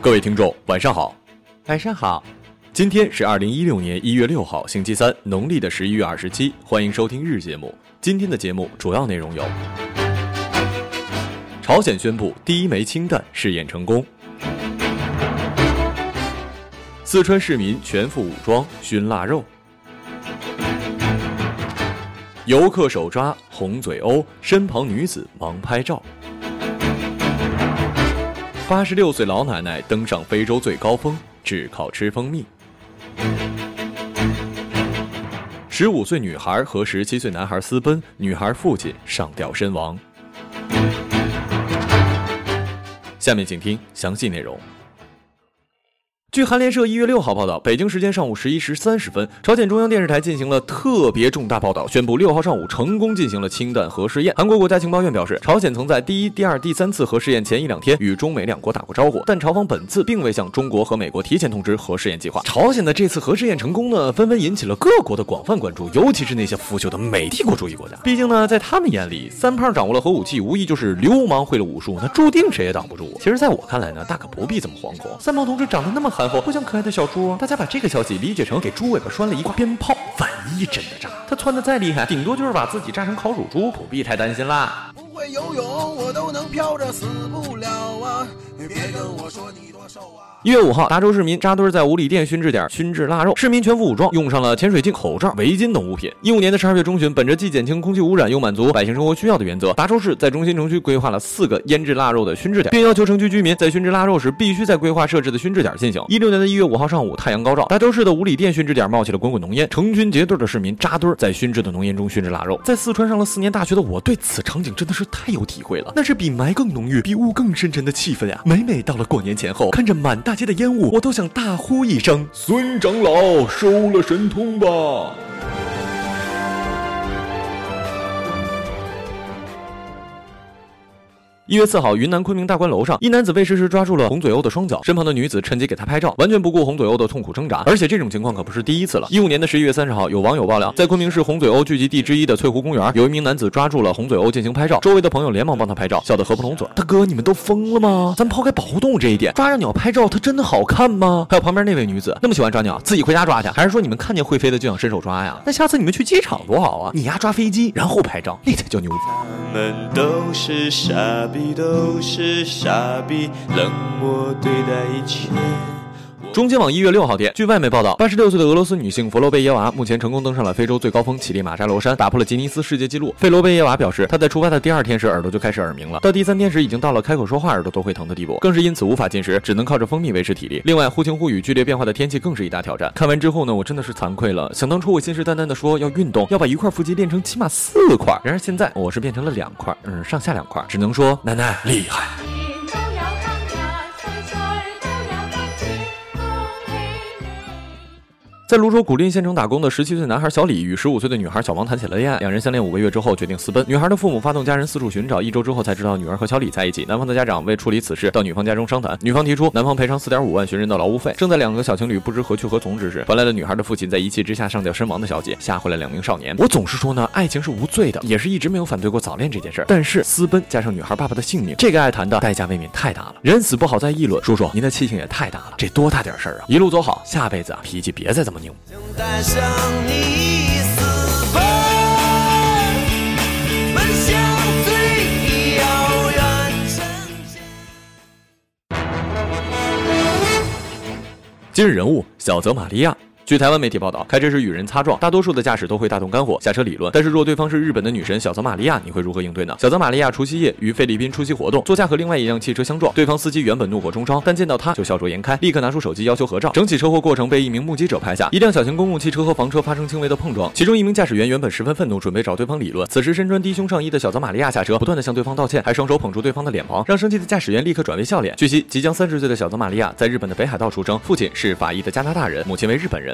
各位听众，晚上好。晚上好，今天是二零一六年一月六号，星期三，农历的十一月二十七。欢迎收听日节目。今天的节目主要内容有：朝鲜宣布第一枚氢弹试验成功；四川市民全副武装熏腊肉；游客手抓红嘴鸥，身旁女子忙拍照。八十六岁老奶奶登上非洲最高峰，只靠吃蜂蜜。十五岁女孩和十七岁男孩私奔，女孩父亲上吊身亡。下面请听详细内容。据韩联社一月六号报道，北京时间上午十一时三十分，朝鲜中央电视台进行了特别重大报道，宣布六号上午成功进行了氢弹核试验。韩国国家情报院表示，朝鲜曾在第一、第二、第三次核试验前一两天与中美两国打过招呼，但朝方本次并未向中国和美国提前通知核试验计划。朝鲜的这次核试验成功呢，纷纷引起了各国的广泛关注，尤其是那些腐朽的美帝国主义国家。毕竟呢，在他们眼里，三胖掌握了核武器，无疑就是流氓会了武术，那注定谁也挡不住。其实，在我看来呢，大可不必这么惶恐。三胖同志长得那么狠憨。不像可爱的小猪，大家把这个消息理解成给猪尾巴拴了一挂鞭炮。万一真的炸，他窜的再厉害，顶多就是把自己炸成烤乳猪，不必太担心啦。不会游泳，我都能飘着，死不了啊！别跟我说你多瘦啊！一月五号，达州市民扎堆在五里店熏制点熏制腊肉，市民全副武装，用上了潜水镜、口罩、围巾等物品。一五年的十二月中旬，本着既减轻空气污染又满足百姓生活需要的原则，达州市在中心城区规划了四个腌制腊肉的熏制点，并要求城区居民在熏制腊肉时必须在规划设置的熏制点进行。一六年的一月五号上午，太阳高照，达州市的五里店熏制点冒起了滚滚浓烟，成群结队的市民扎堆在熏制的浓烟中熏制腊肉。在四川上了四年大学的我，对此场景真的是太有体会了，那是比霾更浓郁、比雾更深沉的气氛呀！每每到了过年前后，看着满大街的烟雾，我都。想大呼一声：“孙长老，收了神通吧！”一月四号，云南昆明大观楼上，一男子被实时抓住了红嘴鸥的双脚，身旁的女子趁机给他拍照，完全不顾红嘴鸥的痛苦挣扎。而且这种情况可不是第一次了。一五年的十一月三十号，有网友爆料，在昆明市红嘴鸥聚集地之一的翠湖公园，有一名男子抓住了红嘴鸥进行拍照，周围的朋友连忙帮他拍照，笑得合不拢嘴。大哥，你们都疯了吗？咱抛开保护动物这一点，抓着鸟拍照，它真的好看吗？还有旁边那位女子，那么喜欢抓鸟，自己回家抓去，还是说你们看见会飞的就想伸手抓呀？那下次你们去机场多好啊！你丫抓飞机，然后拍照，那才叫牛。他们都是傻都。是傻逼，冷漠对待一切。中新网一月六号电，据外媒报道，八十六岁的俄罗斯女性弗罗贝耶娃目前成功登上了非洲最高峰乞力马扎罗山，打破了吉尼斯世界纪录。费罗贝耶娃表示，她在出发的第二天时耳朵就开始耳鸣了，到第三天时已经到了开口说话耳朵都会疼的地步，更是因此无法进食，只能靠着蜂蜜维持体力。另外，忽晴忽雨、剧烈变化的天气更是一大挑战。看完之后呢，我真的是惭愧了。想当初我信誓旦旦的说要运动，要把一块腹肌练成起码四块，然而现在我是变成了两块，嗯，上下两块，只能说奶奶厉害。在泸州古蔺县城打工的十七岁男孩小李与十五岁的女孩小王谈起了恋爱，两人相恋五个月之后决定私奔。女孩的父母发动家人四处寻找，一周之后才知道女儿和小李在一起。男方的家长为处理此事，到女方家中商谈，女方提出男方赔偿四点五万寻人的劳务费。正在两个小情侣不知何去何从之时，传来了女孩的父亲在一气之下上吊身亡的消息，吓坏了两名少年。我总是说呢，爱情是无罪的，也是一直没有反对过早恋这件事。但是私奔加上女孩爸爸的性命，这个爱谈的代价未免太大了。人死不好再议论，叔叔您的气性也太大了，这多大点事儿啊！一路走好，下辈子啊脾气别再这么拧。带向你私奔，奔向最遥远城今日人物：小泽玛利亚。据台湾媒体报道，开车时与人擦撞，大多数的驾驶都会大动肝火下车理论。但是若对方是日本的女神小泽玛利亚，你会如何应对呢？小泽玛利亚除夕夜与菲律宾出席活动，座驾和另外一辆汽车相撞，对方司机原本怒火中烧，但见到他就笑逐颜开，立刻拿出手机要求合照。整起车祸过程被一名目击者拍下，一辆小型公共汽车和房车发生轻微的碰撞，其中一名驾驶员原本十分愤怒，准备找对方理论。此时身穿低胸上衣的小泽玛利亚下车，不断的向对方道歉，还双手捧住对方的脸庞，让生气的驾驶员立刻转为笑脸。据悉，即将三十岁的小泽玛利亚在日本的北海道出生，父亲是法裔的加拿大人，母亲为日本人